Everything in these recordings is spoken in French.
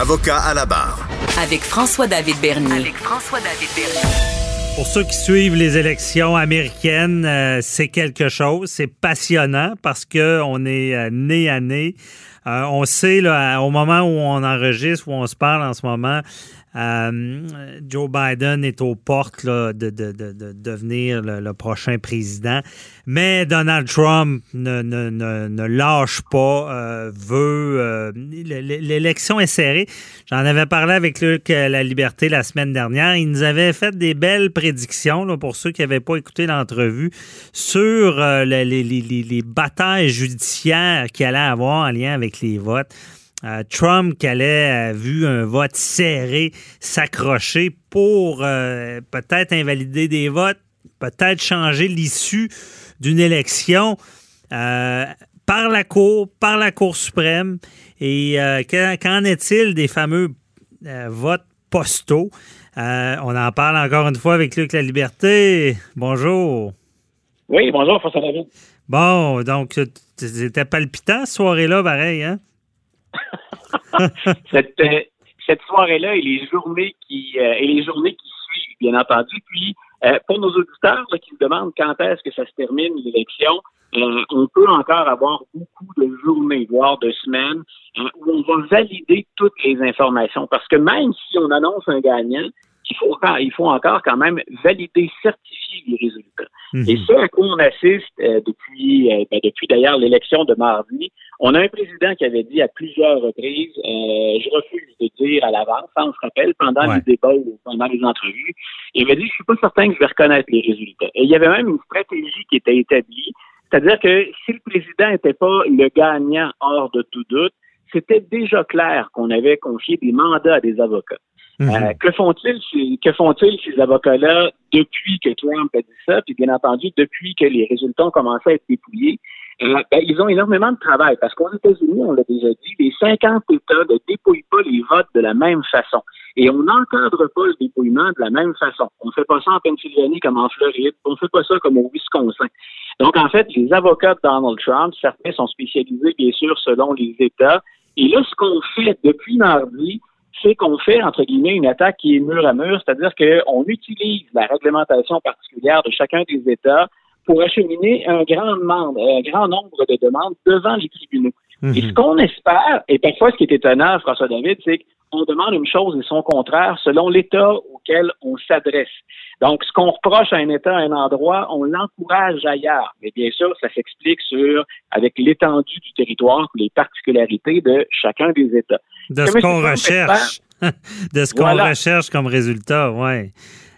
Avocat à la barre. Avec François-David Bernier. avec François-David Bernier. Pour ceux qui suivent les élections américaines, euh, c'est quelque chose. C'est passionnant parce que on est euh, nez à nez. Euh, on sait là, au moment où on enregistre, où on se parle en ce moment, euh, Joe Biden est aux portes là, de, de, de, de, devenir le, le, prochain président. Mais Donald Trump ne, ne, ne, ne lâche pas, euh, veut. Euh, l'élection est serrée. J'en avais parlé avec Luc La Liberté la semaine dernière. Il nous avait fait des belles prédictions, là, pour ceux qui n'avaient pas écouté l'entrevue, sur euh, les, les, les, les batailles judiciaires qu'il allait avoir en lien avec les votes. Euh, Trump qui allait, euh, vu un vote serré, s'accrocher pour euh, peut-être invalider des votes, peut-être changer l'issue d'une élection euh, par la Cour, par la Cour suprême. Et qu'en est-il des fameux votes postaux? on en parle encore une fois avec Luc La Liberté. Bonjour. Oui, bonjour, François David. Bon, donc, c'était palpitant, cette soirée-là, pareil, hein? cette, euh, cette soirée-là et les journées qui euh, et les journées qui suivent, bien entendu. Puis euh, pour nos auditeurs qui se demandent quand est-ce que ça se termine l'élection, on peut encore avoir beaucoup de journées, voire de semaines, où on va valider toutes les informations. Parce que même si on annonce un gagnant, il faut, il faut encore quand même valider, certifier les résultats. Mhm. Et ce à quoi on assiste euh, depuis, euh, ben, depuis d'ailleurs l'élection de mardi, on a un président qui avait dit à plusieurs reprises, euh, je refuse de dire à l'avance, ça on se rappelle, pendant Ouais. les débats ou pendant les entrevues, il avait dit, je suis pas certain que je vais reconnaître les résultats. Et il y avait même une stratégie qui était établie, c'est-à-dire que si le président n'était pas le gagnant hors de tout doute, c'était déjà clair qu'on avait confié des mandats à des avocats. Mhm. Euh, que font-ils ces- que font-ils ces avocats-là depuis que Trump a dit ça, puis bien entendu depuis que les résultats ont commencé à être dépouillés? Euh, ben, ils ont énormément de travail parce qu'aux États-Unis, on l'a déjà dit, les 50 États ne dépouillent pas les votes de la même façon. Et on n'encadre pas le dépouillement de la même façon. On ne fait pas ça en Pennsylvanie comme en Floride. On ne fait pas ça comme au Wisconsin. Donc, en fait, les avocats de Donald Trump, certains sont spécialisés, bien sûr, selon les États. Et là, ce qu'on fait depuis mardi, c'est qu'on fait, entre guillemets, une attaque qui est mur à mur, c'est-à-dire qu'on utilise la réglementation particulière de chacun des États pour acheminer un grand, un grand nombre de demandes devant les tribunaux. Mhm. Et ce qu'on espère, et parfois ce qui est étonnant, François David, c'est qu'on demande une chose et son contraire selon l'État auquel on s'adresse. Donc, ce qu'on reproche à un État, à un endroit, on l'encourage ailleurs. Mais bien sûr, ça s'explique sur, avec l'étendue du territoire, les particularités de chacun des États. De ce qu'on recherche. de ce qu'on Voilà. recherche comme résultat, ouais.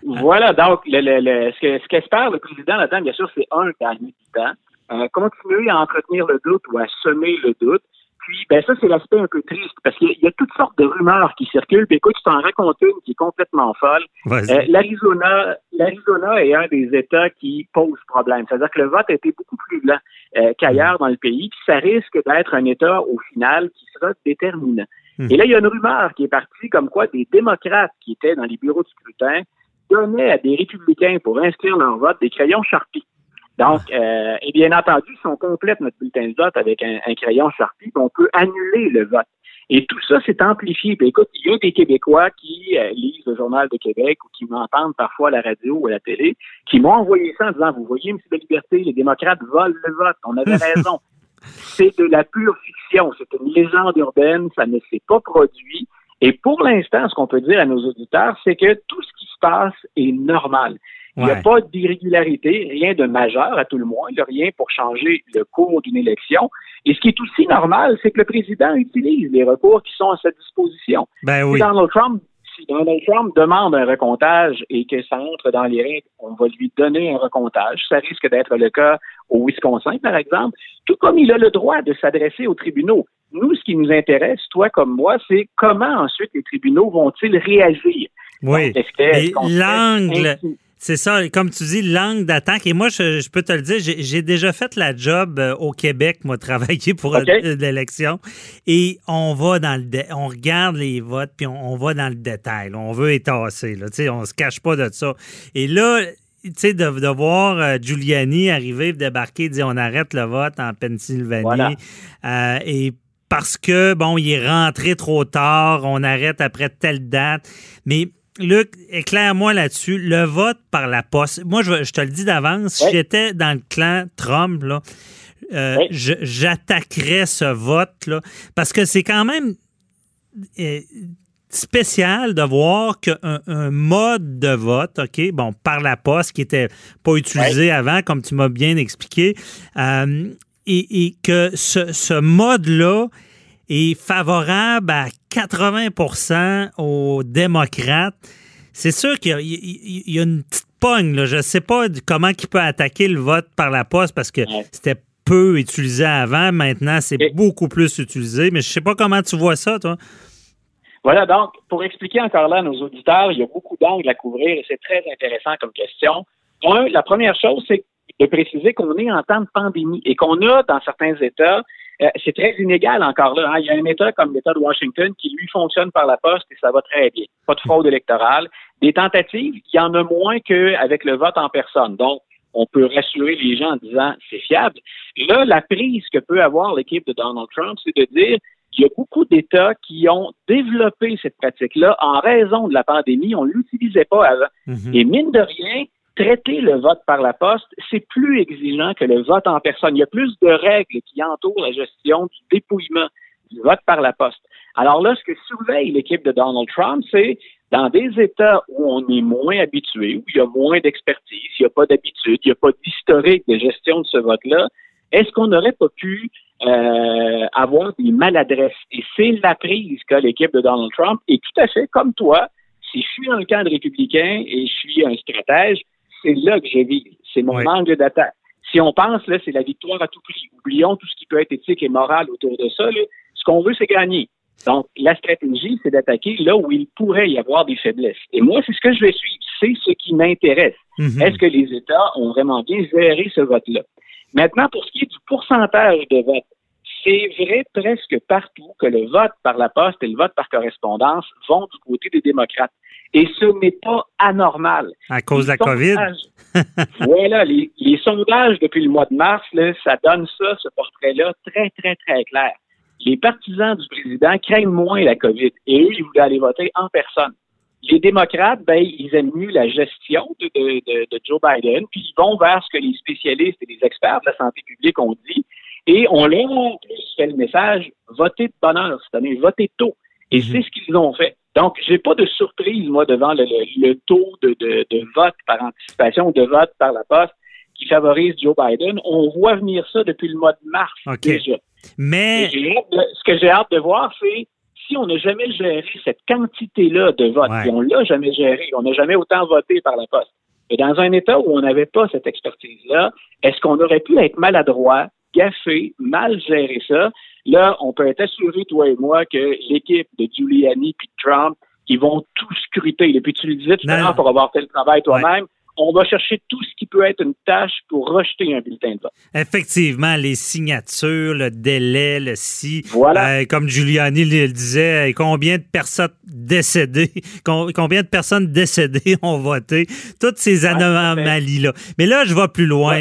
Voilà, donc le, le, le- ce que- ce qu'espère le président là-dedans, bien sûr, c'est un, gagner du temps, euh, continuer à entretenir le doute ou à semer le doute? Puis, ben ça, c'est l'aspect un peu triste, parce qu'il y a- il y a toutes sortes de rumeurs qui circulent. Puis écoute, je t'en raconte une qui est complètement folle. Euh, L'Arizona, l'Arizona est un des États qui pose problème. C'est-à-dire que le vote a été beaucoup plus lent euh, qu'ailleurs dans le pays, puis ça risque d'être un État au final qui sera déterminant. Hmm. Et là, il y a une rumeur qui est partie comme quoi des démocrates qui étaient dans les bureaux de scrutin donnaient à des républicains pour inscrire leur vote des crayons Sharpie. Donc, euh, et bien entendu, si on complète notre bulletin de vote avec un, un crayon Sharpie, on peut annuler le vote. Et tout ça, c'est amplifié. Puis écoute, il y a des Québécois qui euh, lisent le Journal de Québec ou qui m'entendent parfois à la radio ou à la télé, qui m'ont envoyé ça en disant, vous voyez, M. de Liberté, les démocrates volent le vote. On avait raison. c'est de la pure fiction. C'est une légende urbaine. Ça ne s'est pas produit. Et pour l'instant, ce qu'on peut dire à nos auditeurs, c'est que tout ce qui se passe est normal. Il n'y a Ouais. pas d'irrégularité, rien de majeur à tout le moins, il n'y a rien pour changer le cours d'une élection. Et ce qui est aussi normal, c'est que le président utilise les recours qui sont à sa disposition. Ben Si. Donald Trump, si Donald Trump demande un recomptage et que ça entre dans les règles, on va lui donner un recomptage. Ça risque d'être le cas au Wisconsin, par exemple, tout comme il a le droit de s'adresser aux tribunaux. Nous, ce qui nous intéresse, toi comme moi, c'est comment ensuite les tribunaux vont-ils réagir? Oui. L'angle, c'est ça, comme tu dis, l'angle d'attaque. Et moi, je, peux te le dire, j'ai déjà fait la job euh, au Québec, moi, travailler pour l'élection. Et on va dans le, on regarde les votes, puis on, va dans le détail. On veut étasser, là. Tu sais, on se cache pas de ça. Et là, tu sais, de, voir euh, Giuliani arriver, débarquer, dire on arrête le vote en Pennsylvanie. Euh, et parce que, bon, il est rentré trop tard, on arrête après telle date. Mais Luc, éclaire-moi là-dessus. Le vote par la poste. Moi, je, te le dis d'avance, si j'étais dans le clan Trump, là, euh, j'attaquerais ce vote-là. Parce que c'est quand même euh, spécial de voir qu'un un mode de vote, OK, bon, par la poste, qui n'était pas utilisé avant, comme tu m'as bien expliqué, euh, et, que ce, ce mode-là est favorable à 80% aux démocrates. C'est sûr qu'il y, a une petite pogne. Là. Je ne sais pas comment il peut attaquer le vote par la poste parce que c'était peu utilisé avant. Maintenant, c'est beaucoup plus utilisé. Mais je ne sais pas comment tu vois ça, toi. Voilà, donc, pour expliquer encore là à nos auditeurs, il y a beaucoup d'angles à couvrir et c'est très intéressant comme question. Un, la première chose, c'est de préciser qu'on est en temps de pandémie et qu'on a, dans certains États, euh, c'est très inégal encore là. Hein. Il y a un État comme l'État de Washington qui, lui, fonctionne par la poste et ça va très bien. Pas de fraude électorale. Des tentatives, il y en a moins qu'avec le vote en personne. Donc, on peut rassurer les gens en disant c'est fiable. Là, la prise que peut avoir l'équipe de Donald Trump, c'est de dire qu'il y a beaucoup d'États qui ont développé cette pratique-là en raison de la pandémie. On ne l'utilisait pas avant. Mm-hmm. Et mine de rien, traiter le vote par la poste, c'est plus exigeant que le vote en personne. Il y a plus de règles qui entourent la gestion du dépouillement du vote par la poste. Alors là, ce que surveille l'équipe de Donald Trump, c'est dans des États où on est moins habitué, où il y a moins d'expertise, il n'y a pas d'habitude, il n'y a pas d'historique de gestion de ce vote-là, est-ce qu'on n'aurait pas pu euh, avoir des maladresses? Et c'est la prise qu'a l'équipe de Donald Trump. Et tout à fait, comme toi, si je suis dans le cadre républicain et je suis un stratège, c'est là que je vis. C'est mon angle d'attaque. Si on pense, là, c'est la victoire à tout prix. Oublions tout ce qui peut être éthique et moral autour de ça. Ce qu'on veut, c'est gagner. Donc, la stratégie, c'est d'attaquer là où il pourrait y avoir des faiblesses. Et moi, c'est ce que je vais suivre. C'est ce qui m'intéresse. Mm-hmm. Est-ce que les États ont vraiment bien géré ce vote-là? Maintenant, pour ce qui est du pourcentage de vote, c'est vrai presque partout que le vote par la poste et le vote par correspondance vont du côté des démocrates. Et ce n'est pas anormal. À cause de la COVID? voilà, les, sondages depuis le mois de mars, ça donne ça, ce portrait-là, très, très, très clair. Les partisans du président craignent moins la COVID et eux, ils voulaient aller voter en personne. Les démocrates, ben, ils aiment mieux la gestion de, de Joe Biden, puis ils vont vers ce que les spécialistes et les experts de la santé publique ont dit, et on leur fait le message, votez de bonheur cette année, votez tôt. Et mhm. c'est ce qu'ils ont fait. Donc, j'ai pas de surprise, moi, devant le, taux de, vote par anticipation, de vote par la poste qui favorise Joe Biden. On voit venir ça depuis le mois de mars déjà. Mais ce que j'ai hâte de voir, c'est si on n'a jamais géré cette quantité-là de vote, et on l'a jamais géré, on n'a jamais autant voté par la poste. Et dans un État où on n'avait pas cette expertise-là, est-ce qu'on aurait pu être maladroit, gaffé, mal gérer ça? Là, on peut être assuré, toi et moi, que l'équipe de Giuliani puis de Trump, ils vont tout scruter. Et puis tu le disais tout à l'heure pour avoir fait le travail toi-même on va chercher tout ce qui peut être une tâche pour rejeter un bulletin de vote. Effectivement, les signatures, le délai, le si. Voilà. Euh, comme Giuliani le disait, combien de personnes décédées, combien de personnes décédées ont voté, toutes ces anomalies-là. Mais là, je vais plus loin.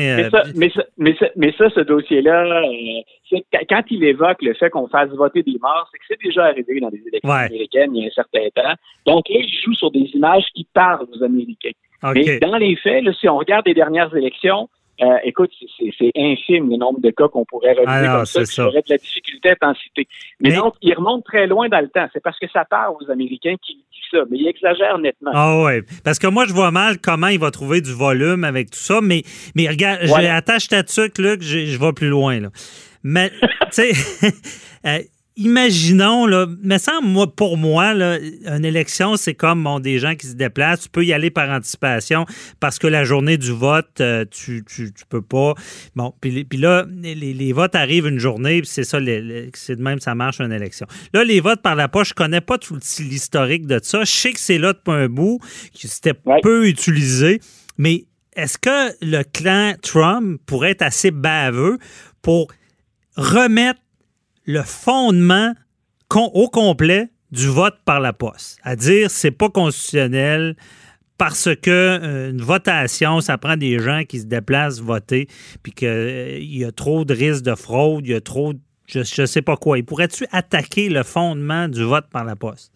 mais, ça, mais, ça, ce dossier-là, euh, quand il évoque le fait qu'on fasse voter des morts, c'est que c'est déjà arrivé dans des élections américaines il y a un certain temps. Donc là, il joue sur des images qui parlent aux Américains. Mais dans les faits, si on regarde les dernières élections, euh, écoute, c'est infime le nombre de cas qu'on pourrait relever comme ça, ça. aurait de la difficulté à en citer. Mais, donc, il remonte très loin dans le temps. C'est parce que ça part aux Américains qui disent ça, mais il exagère nettement. Ah ouais, parce que moi, je vois mal comment il va trouver du volume avec tout ça, mais, mais regarde, j'attache ta tuque, là, que je vais plus loin. Là. Mais, tu sais, euh, imaginons, là, mais sans moi, pour moi, là, une élection, c'est comme bon, des gens qui se déplacent. Tu peux y aller par anticipation parce que la journée du vote, euh, tu, tu, peux pas. Bon, puis, puis là, les, votes arrivent une journée, puis c'est ça, c'est de même, ça marche une élection. Là, les votes par la poche, je connais pas tout l'historique de ça. Je sais que c'est là depuis un bout, que c'était peu utilisé, mais est-ce que le clan Trump pourrait être assez baveux pour remettre le fondement au complet du vote par la poste. À dire c'est pas constitutionnel parce que euh, une votation, ça prend des gens qui se déplacent voter, puis qu'il euh, y a trop de risques de fraude, il y a trop, je, ne sais pas quoi. Il pourrait-tu attaquer le fondement du vote par la poste?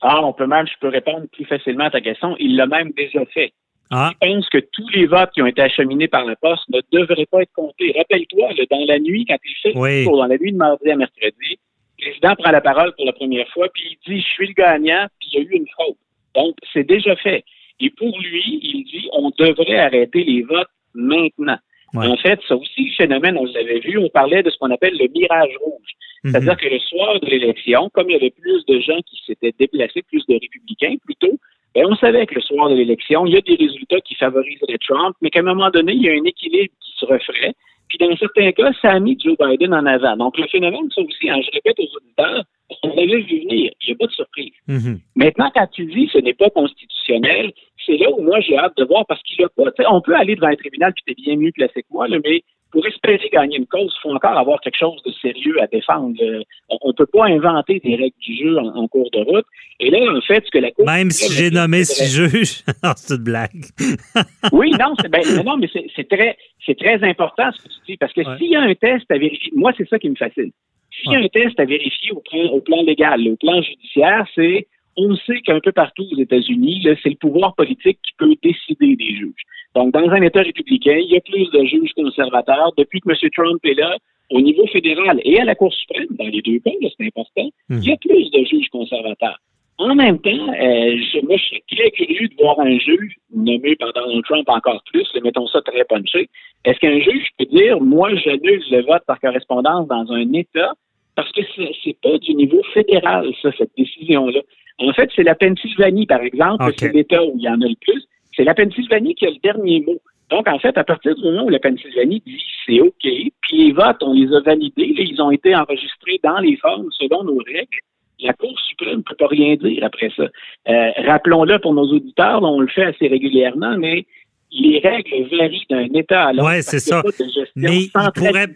Ah, on peut même, je peux répondre plus facilement à ta question. Il l'a même déjà fait. Ah. Je pense que tous les votes qui ont été acheminés par la poste ne devraient pas être comptés. Rappelle-toi, dans la nuit, quand il fait oui. dans la nuit de mardi à mercredi, le président prend la parole pour la première fois, puis il dit Je suis le gagnant, puis il y a eu une fraude. Donc, c'est déjà fait. Et pour lui, il dit On devrait arrêter les votes maintenant. En fait, ça aussi, le phénomène, on l'avait vu, on parlait de ce qu'on appelle le mirage rouge. Mhm. C'est-à-dire que le soir de l'élection, comme il y avait plus de gens qui s'étaient déplacés, plus de républicains plutôt, on savait que le soir de l'élection, il y a des résultats qui favoriseraient Trump, mais qu'à un moment donné, il y a un équilibre qui se referait. Puis dans certains cas, ça a mis Joe Biden en avant. Donc le phénomène, ça aussi, hein, je répète aux auditeurs, on l'avait vu venir. Il n'y a pas de surprise. Mhm. Maintenant, quand tu dis ce n'est pas constitutionnel, c'est là où moi j'ai hâte de voir parce qu'il a pas. On peut aller devant un tribunal, puis t'es bien mieux placé que moi, là, mais pour espérer gagner une cause, il faut encore avoir quelque chose de sérieux à défendre. Euh, on ne peut pas inventer des règles du jeu en, cours de route. Et là, en fait, ce que la Cour... Même si j'ai nommé six juges, c'est une blague. oui, non, ben, non, mais c'est très, très important ce que tu dis, parce que s'il y a un test à vérifier, moi, c'est ça qui me fascine. S'il y a un test à vérifier au plan, au plan légal, au plan judiciaire, c'est on sait qu'un peu partout aux États-Unis, c'est le pouvoir politique qui peut décider des juges. Donc, dans un État républicain, il y a plus de juges conservateurs. Depuis que M. Trump est là, au niveau fédéral et à la Cour suprême, dans les deux cas, c'est important, hmm. il y a plus de juges conservateurs. En même temps, euh, je, moi, je suis très curieux de voir un juge nommé par Donald Trump encore plus, mettons ça très punché. Est-ce qu'un juge peut dire, moi, j'annule le vote par correspondance dans un État parce que c'est pas du niveau fédéral, ça, cette décision-là? En fait, c'est la Pennsylvanie, par exemple, c'est l'État où il y en a le plus. C'est la Pennsylvanie qui a le dernier mot. Donc, en fait, à partir du moment où la Pennsylvanie dit c'est OK, puis les votes, on les a validés, ils ont été enregistrés dans les formes selon nos règles, la Cour suprême ne peut pas rien dire après ça. Euh, rappelons-le pour nos auditeurs, on le fait assez régulièrement, mais les règles varient d'un État à l'autre. Oui, c'est ça. mais il pourrait...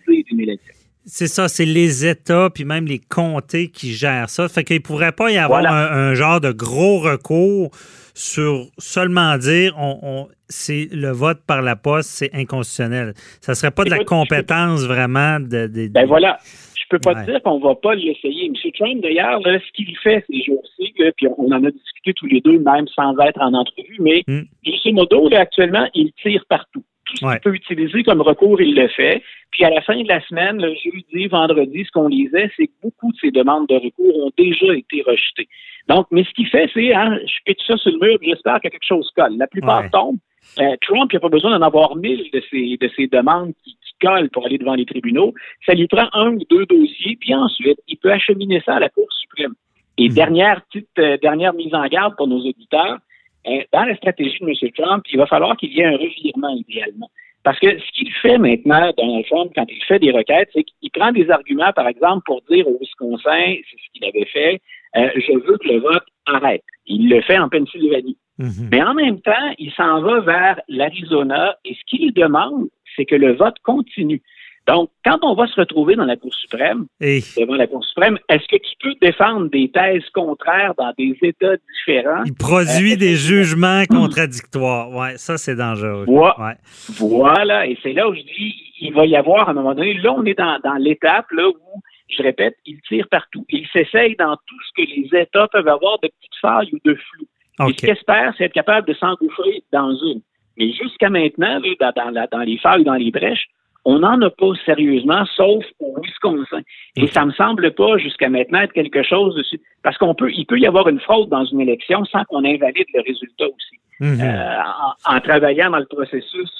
C'est ça, c'est les États puis même les comtés qui gèrent ça. Fait qu'il ne pourrait pas y avoir un, genre de gros recours sur seulement dire on, c'est le vote par la poste, c'est inconstitutionnel. Ça serait pas de la compétence vraiment de, Ben voilà. Je peux pas te dire qu'on va pas l'essayer. M. Trump, d'ailleurs, ce qu'il fait ces jours-ci, puis on en a discuté tous les deux, même sans être en entrevue, mais mm. grosso modo, actuellement, il tire partout. Tout ce qu'il peut utiliser comme recours, il le fait. Puis à la fin de la semaine, le jeudi, vendredi, ce qu'on lisait, c'est que beaucoup de ces demandes de recours ont déjà été rejetées. Donc, mais ce qu'il fait, c'est, hein, je pitche ça sur le mur, j'espère que quelque chose colle. La plupart tombent. Euh, Trump, il n'a pas besoin d'en avoir mille de ces, de ces demandes qui, collent pour aller devant les tribunaux. Ça lui prend un ou deux dossiers, puis ensuite, il peut acheminer ça à la Cour suprême. Et hmm. dernière petite euh, dernière mise en garde pour nos auditeurs, dans la stratégie de M. Trump, il va falloir qu'il y ait un revirement idéalement. Parce que ce qu'il fait maintenant, Donald Trump, quand il fait des requêtes, c'est qu'il prend des arguments, par exemple, pour dire au Wisconsin, c'est ce qu'il avait fait, euh, je veux que le vote arrête. Il le fait en Pennsylvanie. Mhm. Mais en même temps, il s'en va vers l'Arizona et ce qu'il demande, c'est que le vote continue. Donc, quand on va se retrouver dans la Cour suprême, devant la Cour suprême, est-ce que tu peux défendre des thèses contraires dans des États différents? Il produit euh, des jugements contradictoires. Ouais, ça, c'est dangereux. Voilà. Et c'est là où je dis, il va y avoir à un moment donné, là, on est dans, l'étape là, où, je répète, il tire partout. Il s'essaye dans tout ce que les États peuvent avoir de petites failles ou de flou. Et ce qu'il espère, c'est être capable de s'engouffrer dans une. Mais jusqu'à maintenant, dans, dans les failles, dans les brèches, on n'en a pas sérieusement, sauf au Wisconsin. Et ça me semble pas jusqu'à maintenant être quelque chose de parce qu'on peut, il peut y avoir une fraude dans une élection sans qu'on invalide le résultat aussi. Mhm. Euh, en, travaillant dans le processus,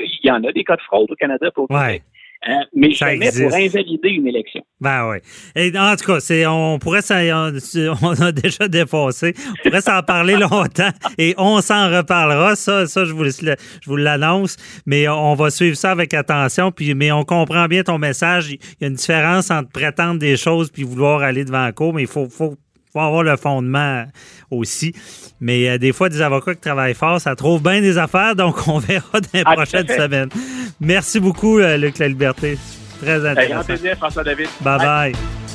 il y en a des cas de fraude au Canada pour ouais. Euh, mais Ça jamais existe. pour invalider une élection. Ben oui. Et en tout cas, c'est, on pourrait s'en, on a déjà défoncé. On pourrait s'en parler longtemps et on s'en reparlera. Ça, ça, je vous, je vous l'annonce. Mais on va suivre ça avec attention. Puis, mais on comprend bien ton message. Il y a une différence entre prétendre des choses puis vouloir aller devant la cour, mais il faut, faut, faut avoir le fondement aussi. Mais euh, des fois, des avocats qui travaillent fort, ça trouve bien des affaires. Donc, on verra dans les Ah, à prochaines semaines. Merci beaucoup, euh, Luc La Liberté. Très grand intéressant. plaisir, François David. Bye bye.